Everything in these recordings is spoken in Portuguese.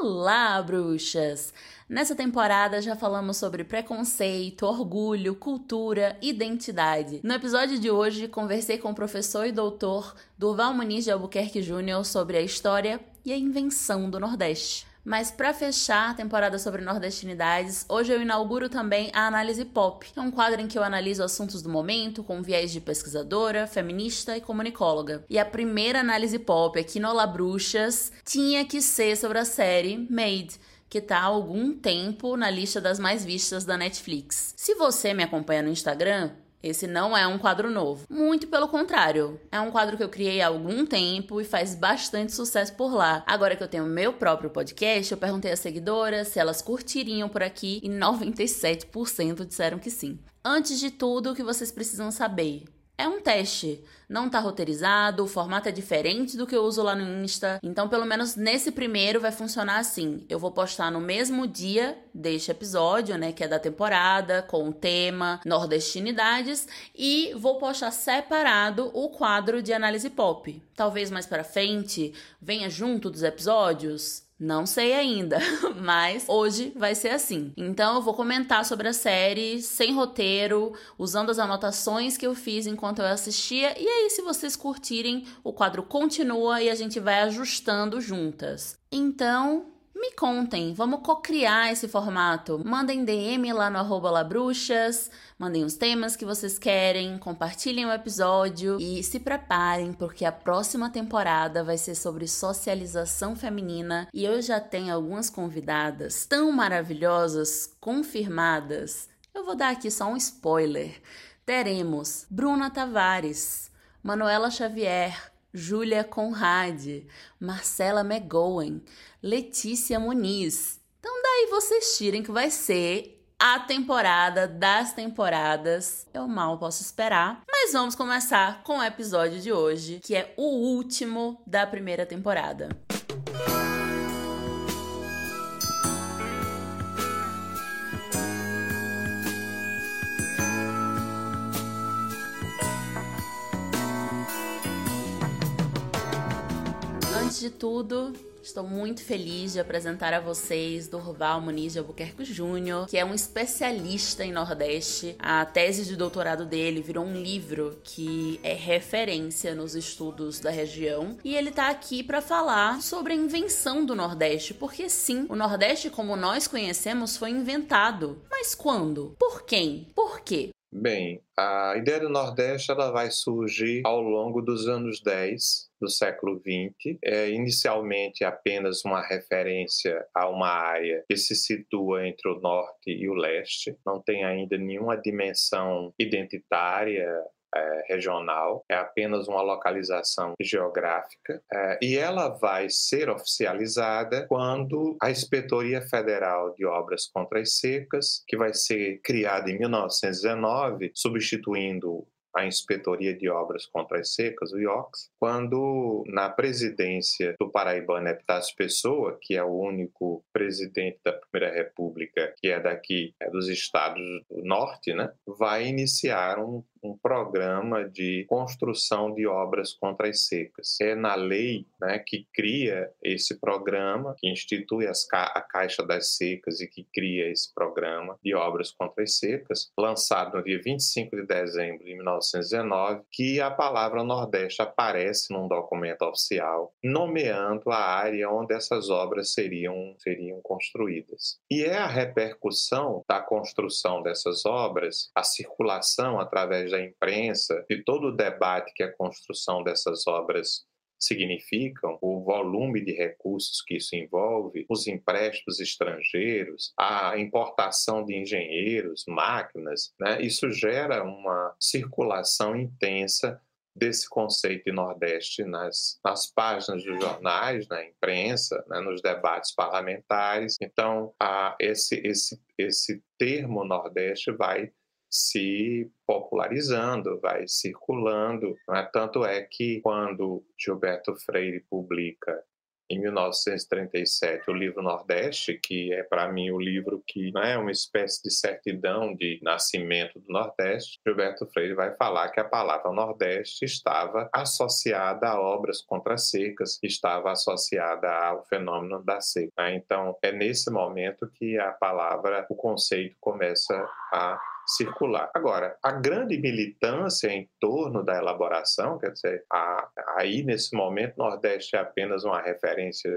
Olá, bruxas! Nessa temporada já falamos sobre preconceito, orgulho, cultura, identidade. No episódio de hoje, conversei com o professor e doutor Durval Muniz de Albuquerque Júnior sobre a história e a invenção do Nordeste. Mas para fechar a temporada sobre nordestinidades, hoje eu inauguro também a Análise Pop, é um quadro em que eu analiso assuntos do momento com viés de pesquisadora, feminista e comunicóloga. E a primeira análise pop aqui no La Bruxas tinha que ser sobre a série Made que está há algum tempo na lista das mais vistas da Netflix. Se você me acompanha no Instagram, esse não é um quadro novo. Muito pelo contrário. É um quadro que eu criei há algum tempo e faz bastante sucesso por lá. Agora que eu tenho meu próprio podcast, eu perguntei às seguidoras se elas curtiriam por aqui e 97% disseram que sim. Antes de tudo, o que vocês precisam saber? É um teste. Não tá roteirizado, o formato é diferente do que eu uso lá no Insta. Então, pelo menos nesse primeiro vai funcionar assim. Eu vou postar no mesmo dia deste episódio, né, que é da temporada, com o tema nordestinidades, e vou postar separado o quadro de análise pop. Talvez mais para frente venha junto dos episódios. Não sei ainda, mas hoje vai ser assim. Então eu vou comentar sobre a série sem roteiro, usando as anotações que eu fiz enquanto eu assistia. E aí, se vocês curtirem, o quadro continua e a gente vai ajustando juntas. Então, me contem, vamos co-criar esse formato. Mandem DM lá no arroba labruxas, mandem os temas que vocês querem, compartilhem o episódio e se preparem, porque a próxima temporada vai ser sobre socialização feminina e eu já tenho algumas convidadas tão maravilhosas, confirmadas. Eu vou dar aqui só um spoiler. Teremos Bruna Tavares, Manuela Xavier, Júlia Conrad, Marcela McGowan, Letícia Muniz. Então daí vocês tirem que vai ser a temporada das temporadas. Eu mal posso esperar. Mas vamos começar com o episódio de hoje, que é o último da primeira temporada. Antes de tudo, Estou muito feliz de apresentar a vocês Durval Muniz de Albuquerque Júnior, que é um especialista em Nordeste. A tese de doutorado dele virou um livro que é referência nos estudos da região e ele está aqui para falar sobre a invenção do Nordeste, porque sim, o Nordeste como nós conhecemos foi inventado. Mas quando? Por quem? Por quê? Bem, a ideia do Nordeste ela vai surgir ao longo dos anos 10 do século XX. É inicialmente apenas uma referência a uma área que se situa entre o norte e o leste, não tem ainda nenhuma dimensão identitária é, regional, é apenas uma localização geográfica, é, e ela vai ser oficializada quando a Inspetoria Federal de Obras contra as Secas, que vai ser criada em 1919, substituindo a Inspetoria de Obras contra as Secas, o IOCS, quando na presidência do paraibano Epitácio Pessoa, que é o único presidente da Primeira República que é daqui é dos estados do norte, né, vai iniciar um, um programa de construção de obras contra as secas. É na lei né, que cria esse programa, que institui ca a Caixa das Secas e que cria esse programa de obras contra as secas, lançado no dia 25 de dezembro de 1919, que a palavra Nordeste aparece num documento oficial, nomeando a área onde essas obras seriam, seriam construídas. E é a repercussão da construção dessas obras, a circulação através da imprensa, de todo o debate que a construção dessas obras significam, o volume de recursos que isso envolve, os empréstimos estrangeiros, a importação de engenheiros, máquinas, né? isso gera uma circulação intensa desse conceito de Nordeste nas, nas páginas dos jornais, na imprensa, né, nos debates parlamentares. Então, a, esse, esse, esse termo Nordeste vai se popularizando, vai circulando. Né? Tanto é que quando Gilberto Freire publica em 1937 o livro Nordeste, que é para mim o livro que né, é uma espécie de certidão de nascimento do Nordeste, Gilberto Freire vai falar que a palavra Nordeste estava associada a obras contra secas, estava associada ao fenômeno da seca. Né? Então é nesse momento que a palavra, o conceito começa a circular. Agora, a grande militância em torno da elaboração, quer dizer, a, aí nesse momento Nordeste é apenas uma referência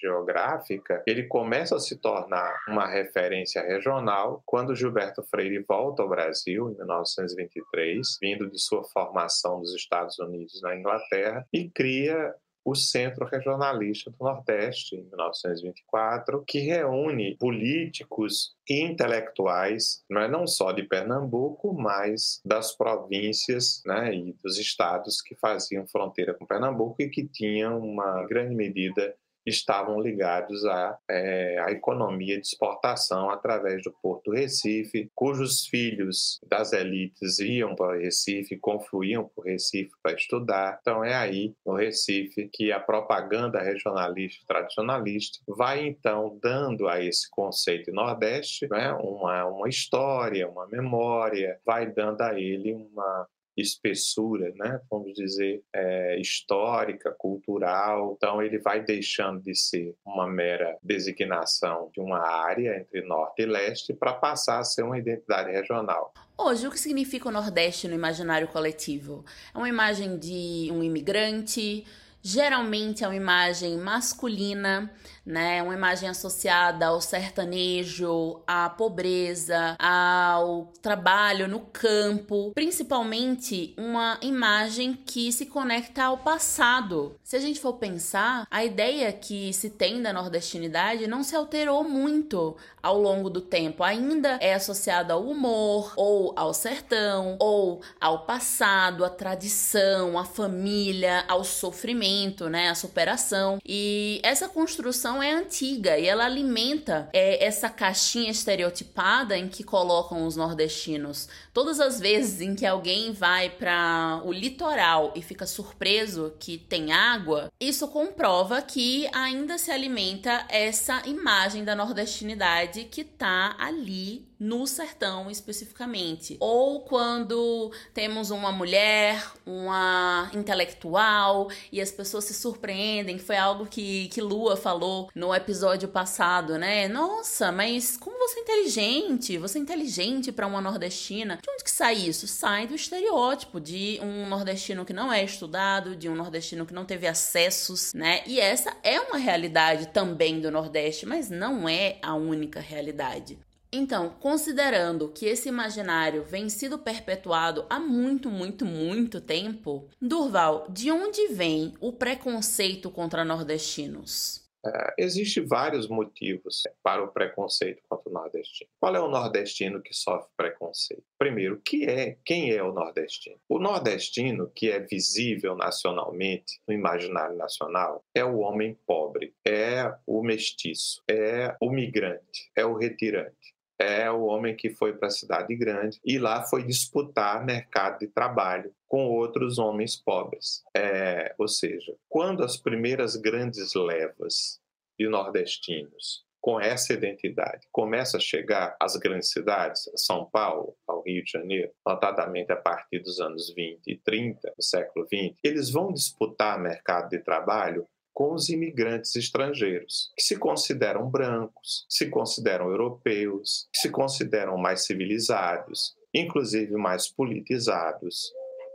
geográfica, ele começa a se tornar uma referência regional quando Gilberto Freire volta ao Brasil em 1923, vindo de sua formação nos Estados Unidos na Inglaterra e cria o Centro Regionalista do Nordeste, em 1924, que reúne políticos e intelectuais, não, é, não só de Pernambuco, mas das províncias né, e dos estados que faziam fronteira com Pernambuco e que tinham uma grande medida estavam ligados à, é, à economia de exportação através do Porto Recife, cujos filhos das elites iam para Recife, confluíam para Recife para estudar. Então é aí, no Recife, que a propaganda regionalista e tradicionalista vai então dando a esse conceito Nordeste né, uma, uma história, uma memória, vai dando a ele uma, espessura, né, vamos dizer, é, histórica, cultural. Então, ele vai deixando de ser uma mera designação de uma área entre norte e leste para passar a ser uma identidade regional. Hoje, o que significa o Nordeste no imaginário coletivo? É uma imagem de um imigrante geralmente é uma imagem masculina, né? Uma imagem associada ao sertanejo, à pobreza, ao trabalho no campo, principalmente uma imagem que se conecta ao passado. Se a gente for pensar, a ideia que se tem da nordestinidade não se alterou muito ao longo do tempo. Ainda é associada ao humor, ou ao sertão, ou ao passado, à tradição, à família, ao sofrimento né, a superação. E essa construção é antiga e ela alimenta é, essa caixinha estereotipada em que colocam os nordestinos. Todas as vezes em que alguém vai para o litoral e fica surpreso que tem água, isso comprova que ainda se alimenta essa imagem da nordestinidade que tá ali no sertão especificamente. Ou quando temos uma mulher, uma intelectual e as pessoas se surpreendem, foi algo que, que Lua falou no episódio passado, né? Nossa, mas como você é inteligente? Você é inteligente para uma nordestina. De onde que sai isso? Sai do estereótipo de um nordestino que não é estudado, de um nordestino que não teve acessos, né? E essa é uma realidade também do Nordeste, mas não é a única realidade. Então, considerando que esse imaginário vem sido perpetuado há muito, muito, muito tempo, Durval, de onde vem o preconceito contra nordestinos? Uh, Existem vários motivos para o preconceito contra o nordestino. Qual é o nordestino que sofre preconceito? Primeiro, que é, quem é o nordestino? O nordestino, que é visível nacionalmente, no imaginário nacional, é o homem pobre, é o mestiço, é o migrante, é o retirante é o homem que foi para a cidade grande e lá foi disputar mercado de trabalho com outros homens pobres. É, ou seja, quando as primeiras grandes levas de nordestinos com essa identidade começam a chegar às grandes cidades, São Paulo, ao Rio de Janeiro, notadamente a partir dos anos 20 e 30 do século 20, eles vão disputar mercado de trabalho com os imigrantes estrangeiros, que se consideram brancos, se consideram europeus, que se consideram mais civilizados, inclusive mais politizados,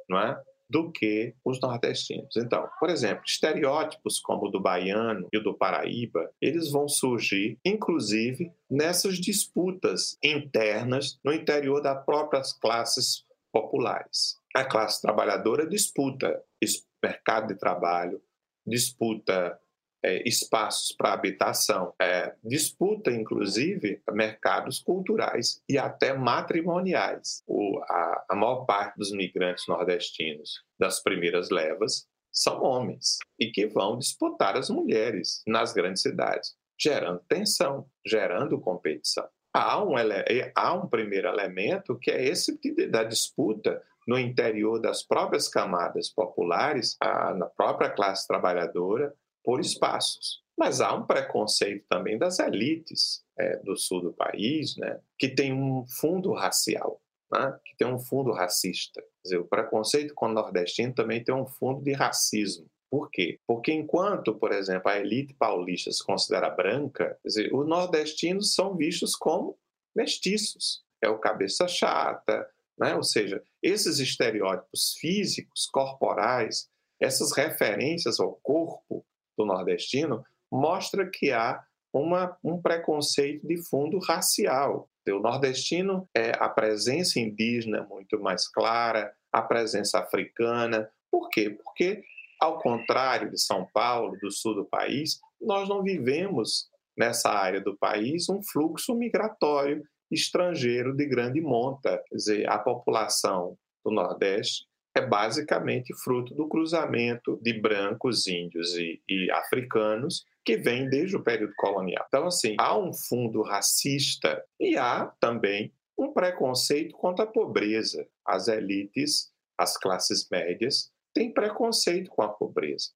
não é? do que os nordestinos. Então, por exemplo, estereótipos como o do baiano e o do paraíba, eles vão surgir, inclusive, nessas disputas internas no interior das próprias classes populares. A classe trabalhadora disputa mercado de trabalho, disputa é, espaços para habitação, é, disputa inclusive mercados culturais e até matrimoniais. O, a, a maior parte dos migrantes nordestinos das primeiras levas são homens e que vão disputar as mulheres nas grandes cidades, gerando tensão, gerando competição. Há um, há um primeiro elemento que é esse da disputa no interior das próprias camadas populares, a, na própria classe trabalhadora, por espaços. Mas há um preconceito também das elites é, do sul do país, né, que tem um fundo racial, né, que tem um fundo racista. Quer dizer, o preconceito com o nordestino também tem um fundo de racismo. Por quê? Porque enquanto, por exemplo, a elite paulista se considera branca, dizer, os nordestinos são vistos como mestiços. É o cabeça chata, né? ou seja, esses estereótipos físicos, corporais, essas referências ao corpo do nordestino, mostra que há uma, um preconceito de fundo racial. O nordestino é a presença indígena muito mais clara, a presença africana. Por quê? Porque, ao contrário de São Paulo, do sul do país, nós não vivemos nessa área do país um fluxo migratório estrangeiro de grande monta. Quer dizer, a população do Nordeste é basicamente fruto do cruzamento de brancos, índios e, e africanos que vem desde o período colonial. Então, assim, há um fundo racista e há também um preconceito contra a pobreza. As elites, as classes médias, têm preconceito com a pobreza.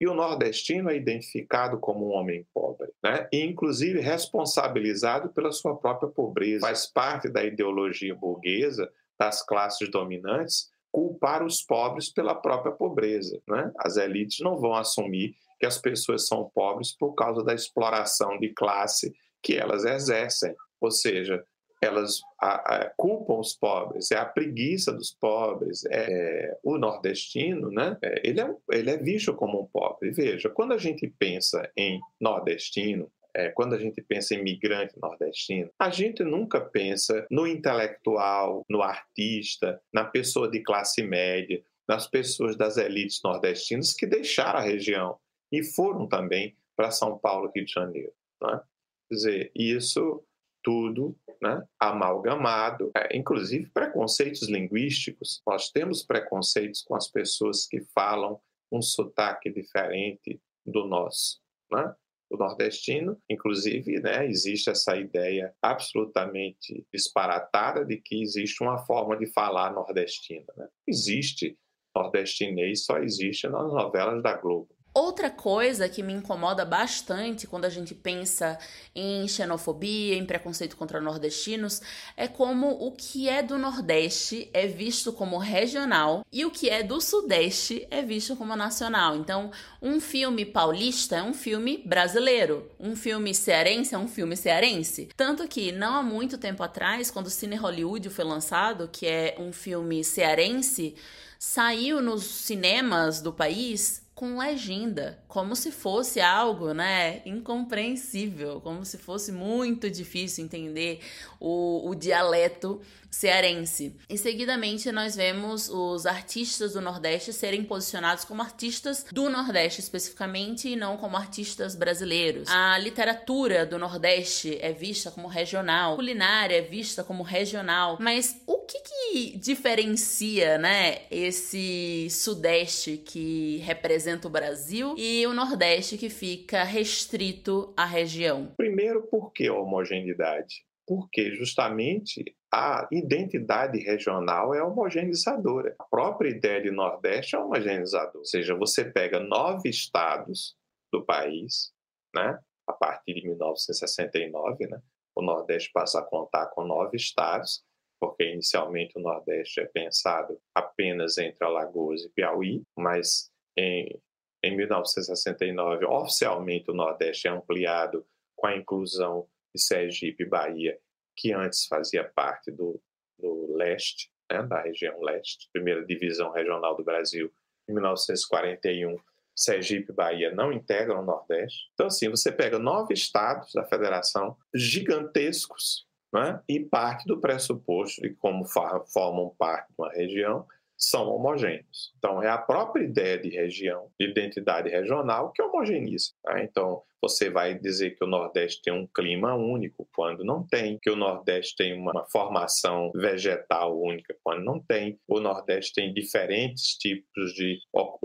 E o nordestino é identificado como um homem pobre, né? e inclusive responsabilizado pela sua própria pobreza. Faz parte da ideologia burguesa das classes dominantes culpar os pobres pela própria pobreza. Né? As elites não vão assumir que as pessoas são pobres por causa da exploração de classe que elas exercem. Ou seja, elas a, a, culpam os pobres, é a preguiça dos pobres. É, é o nordestino, né? É, ele, é, ele é visto como um pobre. Veja, quando a gente pensa em nordestino, é, quando a gente pensa em migrante nordestino, a gente nunca pensa no intelectual, no artista, na pessoa de classe média, nas pessoas das elites nordestinas que deixaram a região e foram também para São Paulo, Rio de Janeiro. Né? Quer dizer, isso tudo né, amalgamado, é, inclusive preconceitos linguísticos. Nós temos preconceitos com as pessoas que falam um sotaque diferente do nosso. Né? O nordestino, inclusive, né, existe essa ideia absolutamente disparatada de que existe uma forma de falar nordestina. Né? Existe nordestinês, só existe nas novelas da Globo. Outra coisa que me incomoda bastante quando a gente pensa em xenofobia, em preconceito contra nordestinos, é como o que é do Nordeste é visto como regional e o que é do Sudeste é visto como nacional. Então, um filme paulista é um filme brasileiro, um filme cearense é um filme cearense. Tanto que, não há muito tempo atrás, quando o Cine Hollywood foi lançado, que é um filme cearense, saiu nos cinemas do país com legenda, como se fosse algo, né, incompreensível, como se fosse muito difícil entender o, o dialeto cearense. E seguidamente nós vemos os artistas do Nordeste serem posicionados como artistas do Nordeste especificamente e não como artistas brasileiros. A literatura do Nordeste é vista como regional, a culinária é vista como regional, mas o que, que diferencia, né, esse Sudeste que representa o Brasil e o Nordeste que fica restrito à região? Primeiro, por que a homogeneidade? Porque justamente a identidade regional é homogeneizadora. A própria ideia de Nordeste é homogeneizadora. Ou seja, você pega nove estados do país, né? a partir de 1969, né? o Nordeste passa a contar com nove estados, porque inicialmente o Nordeste é pensado apenas entre Alagoas e Piauí, mas em, em 1969, oficialmente o Nordeste é ampliado com a inclusão de Sergipe e Bahia que antes fazia parte do, do leste, né, da região leste, primeira divisão regional do Brasil, em 1941. Sergipe e Bahia não integram o Nordeste. Então, assim, você pega nove estados da federação gigantescos né, e parte do pressuposto de como formam parte de uma região são homogêneos. Então, é a própria ideia de região, de identidade regional, que homogeniza. Tá? Então, você vai dizer que o Nordeste tem um clima único, quando não tem, que o Nordeste tem uma formação vegetal única, quando não tem. O Nordeste tem diferentes tipos de,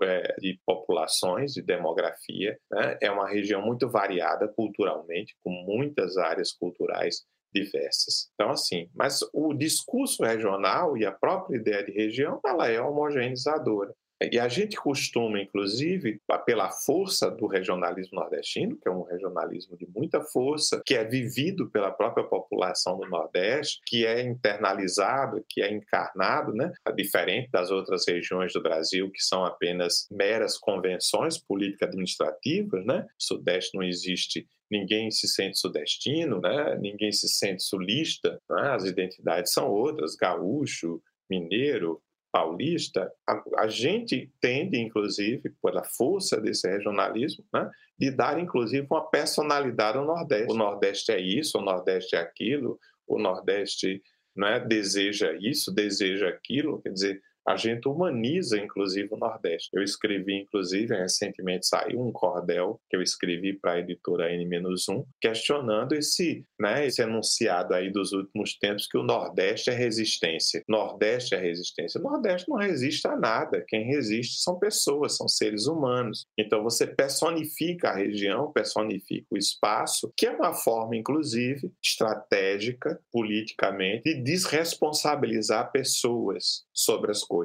é, de populações, de demografia. Né? É uma região muito variada culturalmente, com muitas áreas culturais diversas. Então, assim, mas o discurso regional e a própria ideia de região, ela é homogeneizadora. E a gente costuma, inclusive, pela força do regionalismo nordestino, que é um regionalismo de muita força, que é vivido pela própria população do Nordeste, que é internalizado, que é encarnado, né? diferente das outras regiões do Brasil, que são apenas meras convenções político-administrativas, né? Sudeste não existe ninguém se sente sudestino, né? ninguém se sente sulista, né? as identidades são outras, gaúcho, mineiro, paulista, a, a, gente tende, inclusive, pela força desse regionalismo, né, de dar, inclusive, uma personalidade ao Nordeste. O Nordeste é isso, o Nordeste é aquilo, o Nordeste né, deseja isso, deseja aquilo, quer dizer, a gente humaniza, inclusive, o Nordeste. Eu escrevi, inclusive, recentemente saiu um cordel que eu escrevi para a editora N-1, questionando esse, né, esse enunciado aí dos últimos tempos que o Nordeste é resistência. Nordeste é resistência. O Nordeste não resiste a nada. Quem resiste são pessoas, são seres humanos. Então você personifica a região, personifica o espaço, que é uma forma, inclusive, estratégica, politicamente, de desresponsabilizar pessoas sobre as coisas.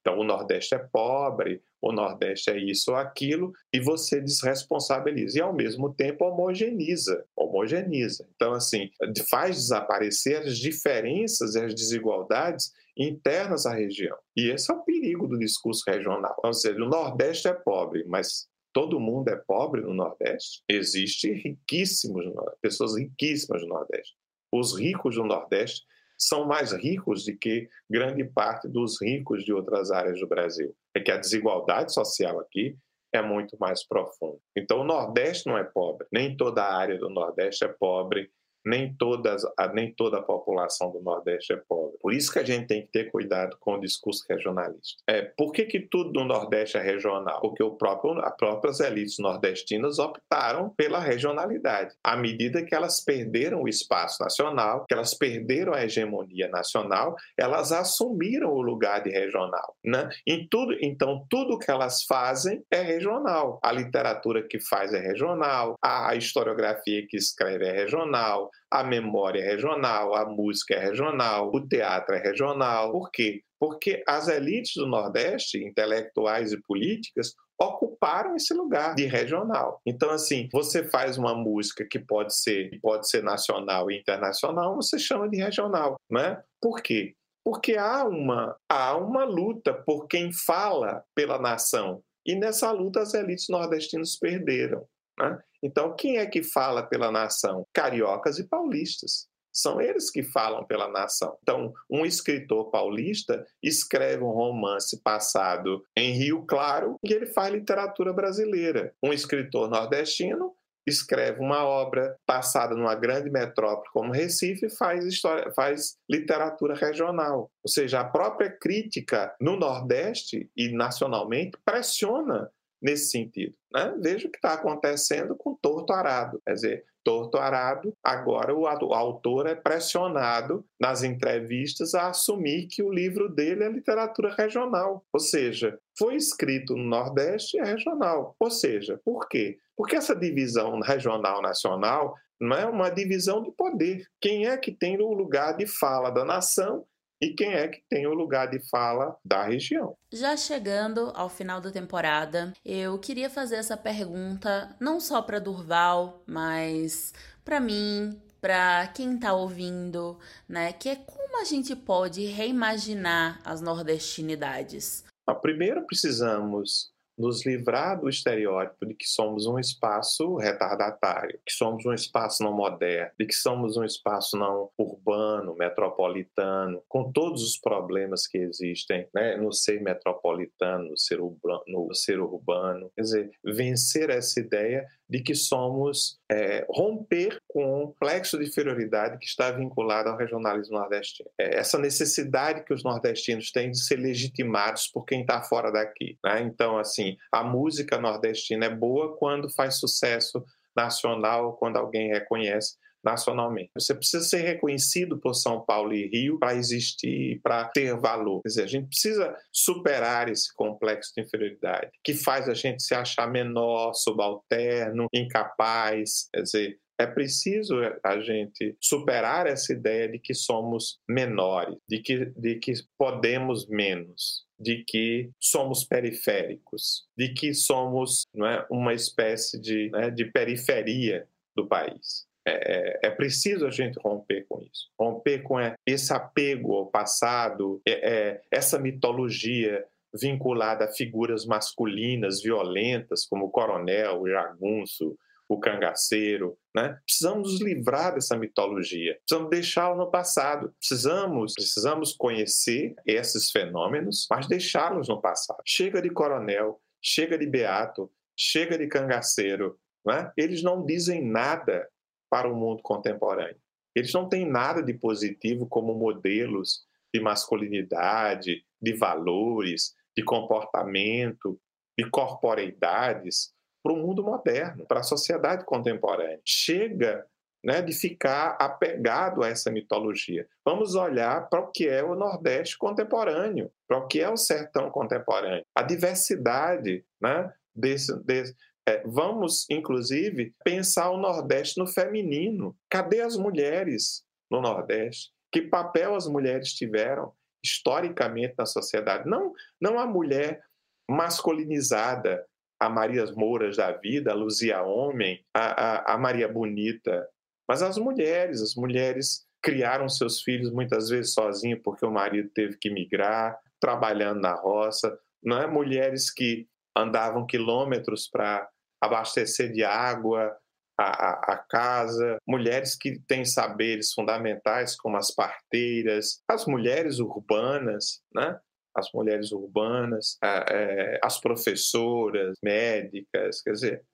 Então, o Nordeste é pobre, o Nordeste é isso ou aquilo, e você desresponsabiliza. E, ao mesmo tempo, homogeniza. Homogeniza. Então, assim, faz desaparecer as diferenças e as desigualdades internas à região. E esse é o perigo do discurso regional. Ou seja, o Nordeste é pobre, mas todo mundo é pobre no Nordeste? Existem riquíssimos, pessoas riquíssimas no Nordeste. Os ricos do Nordeste são mais ricos do que grande parte dos ricos de outras áreas do Brasil. É que a desigualdade social aqui é muito mais profunda. Então, o Nordeste não é pobre, nem toda a área do Nordeste é pobre, nem, todas, nem toda a população do Nordeste é pobre. Por isso que a gente tem que ter cuidado com o discurso regionalista. É, por que, que tudo no Nordeste é regional? Porque o próprio, as próprias elites nordestinas optaram pela regionalidade. À medida que elas perderam o espaço nacional, que elas perderam a hegemonia nacional, elas assumiram o lugar de regional. Né? Em tudo, então, tudo que elas fazem é regional. A literatura que faz é regional, a historiografia que escreve é regional, a memória é regional, a música é regional, o teatro é regional. Por quê? Porque as elites do Nordeste, intelectuais e políticas, ocuparam esse lugar de regional. Então, assim, você faz uma música que pode ser, pode ser nacional e internacional, você chama de regional, né? Por quê? Porque há uma, há uma luta por quem fala pela nação. E nessa luta as elites nordestinas perderam. Né? Então, quem é que fala pela nação? Cariocas e paulistas. São eles que falam pela nação. Então, um escritor paulista escreve um romance passado em Rio Claro e ele faz literatura brasileira. Um escritor nordestino escreve uma obra passada numa grande metrópole como Recife e faz, história, faz literatura regional. Ou seja, a própria crítica no Nordeste e nacionalmente pressiona nesse sentido. Né? Veja o que está acontecendo com Torto Arado. Quer dizer, Torto Arado, agora o autor é pressionado nas entrevistas a assumir que o livro dele é literatura regional. Ou seja, foi escrito no Nordeste e é regional. Ou seja, por quê? Porque essa divisão regional-nacional não é uma divisão de poder. Quem é que tem o lugar de fala da nação e quem é que tem o lugar de fala da região. Já chegando ao final da temporada, eu queria fazer essa pergunta não só para Durval, mas para mim, para quem está ouvindo, né? Que é como a gente pode reimaginar as nordestinidades. Primeiro precisamos nos livrar do estereótipo de que somos um espaço retardatário, que somos um espaço não moderno, de que somos um espaço não urbano, metropolitano, com todos os problemas que existem né, no ser metropolitano, no ser, urbano, no ser urbano. Quer dizer, vencer essa ideia de que somos é, romper com o complexo de inferioridade que está vinculado ao regionalismo nordestino. É, essa necessidade que os nordestinos têm de ser legitimados por quem está fora daqui. Né? Então, assim, a música nordestina é boa quando faz sucesso nacional, quando alguém reconhece nacionalmente. Você precisa ser reconhecido por São Paulo e Rio para existir, para ter valor. Quer dizer, a gente precisa superar esse complexo de inferioridade que faz a gente se achar menor, subalterno, incapaz. Quer dizer, É preciso a gente superar essa ideia de que somos menores, de que, de que podemos menos, de que somos periféricos, de que somos é, uma espécie de, né, de periferia do país. É, é, é, preciso a gente romper com isso, romper com esse apego ao passado, é, é, essa mitologia vinculada a figuras masculinas violentas, como o coronel, o jagunço, o cangaceiro. Né? Precisamos nos livrar dessa mitologia, precisamos deixá-la no passado. Precisamos, precisamos conhecer esses fenômenos, mas deixá-los no passado. Chega de coronel, chega de beato, chega de cangaceiro. Né? Eles não dizem nada para o mundo contemporâneo. Eles não têm nada de positivo como modelos de masculinidade, de valores, de comportamento, de corporeidades para o mundo moderno, para a sociedade contemporânea. Chega né, de ficar apegado a essa mitologia. Vamos olhar para o que é o Nordeste contemporâneo, para o que é o sertão contemporâneo, a diversidade né, desse, desse é, vamos, inclusive, pensar o Nordeste no feminino. Cadê as mulheres no Nordeste? Que papel as mulheres tiveram historicamente na sociedade? Não, não a mulher masculinizada, a Marias Mouras da vida, a Luzia Homem, a, a, a Maria Bonita, mas as mulheres. As mulheres criaram seus filhos muitas vezes sozinhas porque o marido teve que migrar, trabalhando na roça. Não é mulheres que andavam quilômetros para abastecer de água a, a, a, casa, mulheres que têm saberes fundamentais como as parteiras, as mulheres urbanas, né? as mulheres urbanas, é, as professoras, médicas, quer dizer,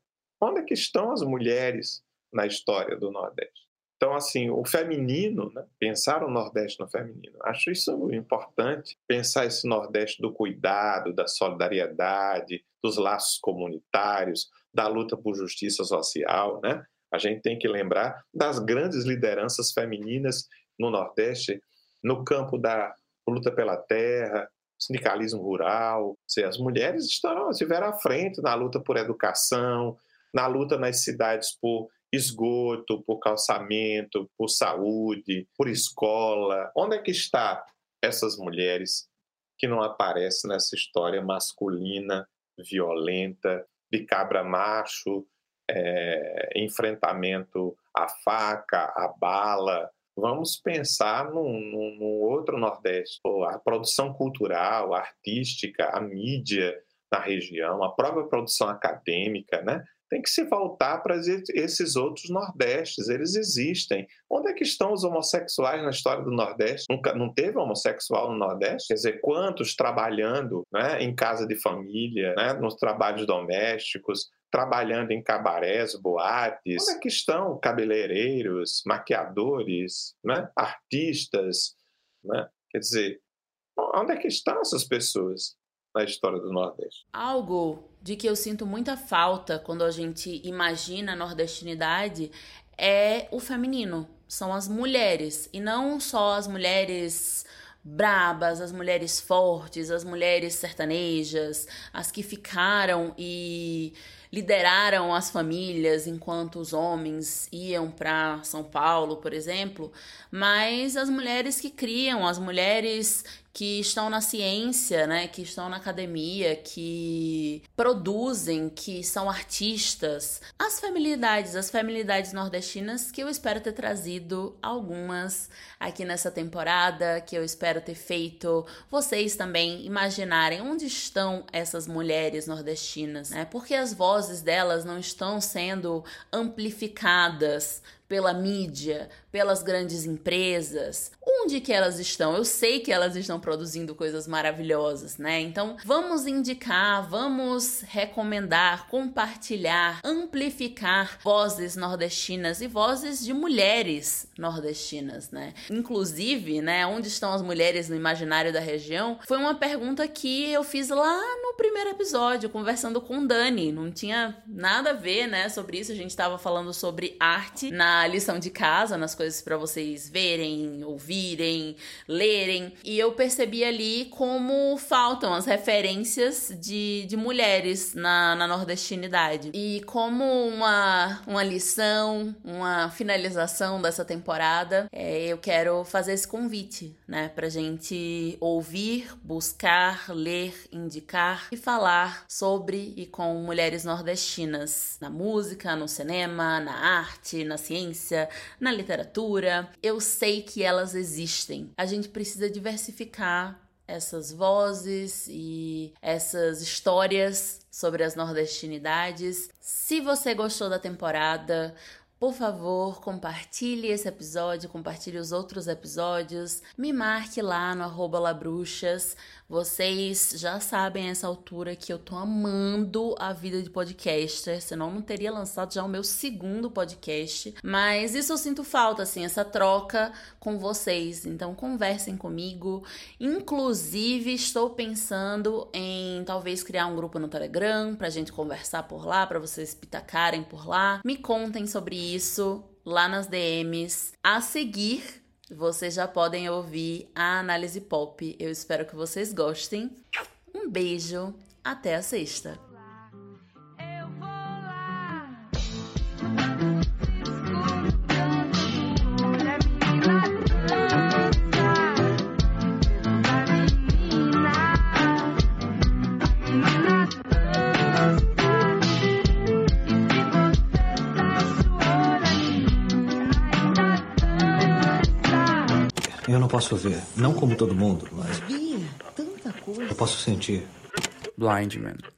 onde é que estão as mulheres na história do Nordeste? Então, assim, o feminino, né? pensar o Nordeste no feminino, acho isso importante, pensar esse Nordeste do cuidado, da solidariedade, dos laços comunitários, da luta por justiça social, né? A gente tem que lembrar das grandes lideranças femininas no Nordeste, no campo da luta pela terra, sindicalismo rural. As mulheres estão, estiveram à frente na luta por educação, na luta nas cidades por esgoto, por calçamento, por saúde, por escola. Onde é que está essas mulheres que não aparecem nessa história masculina, violenta, de cabra macho, é, enfrentamento à faca, à bala. Vamos pensar num, num, num outro Nordeste. A produção cultural, artística, a mídia na região, a própria produção acadêmica, né? Tem que se voltar para esses outros Nordestes. Eles existem. Onde é que estão os homossexuais na história do Nordeste? Nunca, não teve homossexual no Nordeste? Quer dizer, quantos trabalhando né, em casa de família, né, nos trabalhos domésticos, trabalhando em cabarés, boates? Onde é que estão cabeleireiros, maquiadores, né, artistas? Né? Quer dizer, onde é que estão essas pessoas? na história do Nordeste. Algo de que eu sinto muita falta quando a gente imagina a nordestinidade é o feminino. São as mulheres. E não só as mulheres brabas, as mulheres fortes, as mulheres sertanejas, as que ficaram e lideraram as famílias enquanto os homens iam para São Paulo, por exemplo, mas as mulheres que criam, as mulheres que estão na ciência, né, que estão na academia, que produzem, que são artistas. As feminilidades, as feminilidades nordestinas que eu espero ter trazido algumas aqui nessa temporada, que eu espero ter feito vocês também imaginarem onde estão essas mulheres nordestinas, né? Porque as vozes delas não estão sendo amplificadas pela mídia, pelas grandes empresas. Onde que elas estão? Eu sei que elas estão produzindo coisas maravilhosas, né? Então, vamos indicar, vamos recomendar, compartilhar, amplificar vozes nordestinas e vozes de mulheres nordestinas, né? Inclusive, né, onde estão as mulheres no imaginário da região? Foi uma pergunta que eu fiz lá no primeiro episódio, conversando com Dani. Não tinha nada a ver, né, sobre isso. A gente estava falando sobre arte na lição de casa, nas coisas para vocês verem, ouvirem, lerem, e eu percebi ali como faltam as referências de, de mulheres na, na nordestinidade. E como uma, uma lição, uma finalização dessa temporada, é, eu quero fazer esse convite, né, pra gente ouvir, buscar, ler, indicar e falar sobre e com mulheres nordestinas na música, no cinema, na arte, na ciência, na literatura. Eu sei que elas existem. A gente precisa diversificar essas vozes e essas histórias sobre as nordestinidades. Se você gostou da temporada, por favor, compartilhe esse episódio, compartilhe os outros episódios, me marque lá no arroba labruxas. Vocês já sabem essa altura que eu tô amando a vida de podcaster, senão não teria lançado já o meu segundo podcast. Mas isso eu sinto falta, assim, essa troca com vocês. Então conversem comigo. Inclusive, estou pensando em talvez criar um grupo no Telegram pra gente conversar por lá, para vocês pitacarem por lá. Me contem sobre isso lá nas DMs. A seguir, vocês já podem ouvir a análise pop. Eu espero que vocês gostem. Um beijo, até a sexta. Posso ver, não como todo mundo, mas. Bia, tanta coisa. Eu posso sentir. Blind Man.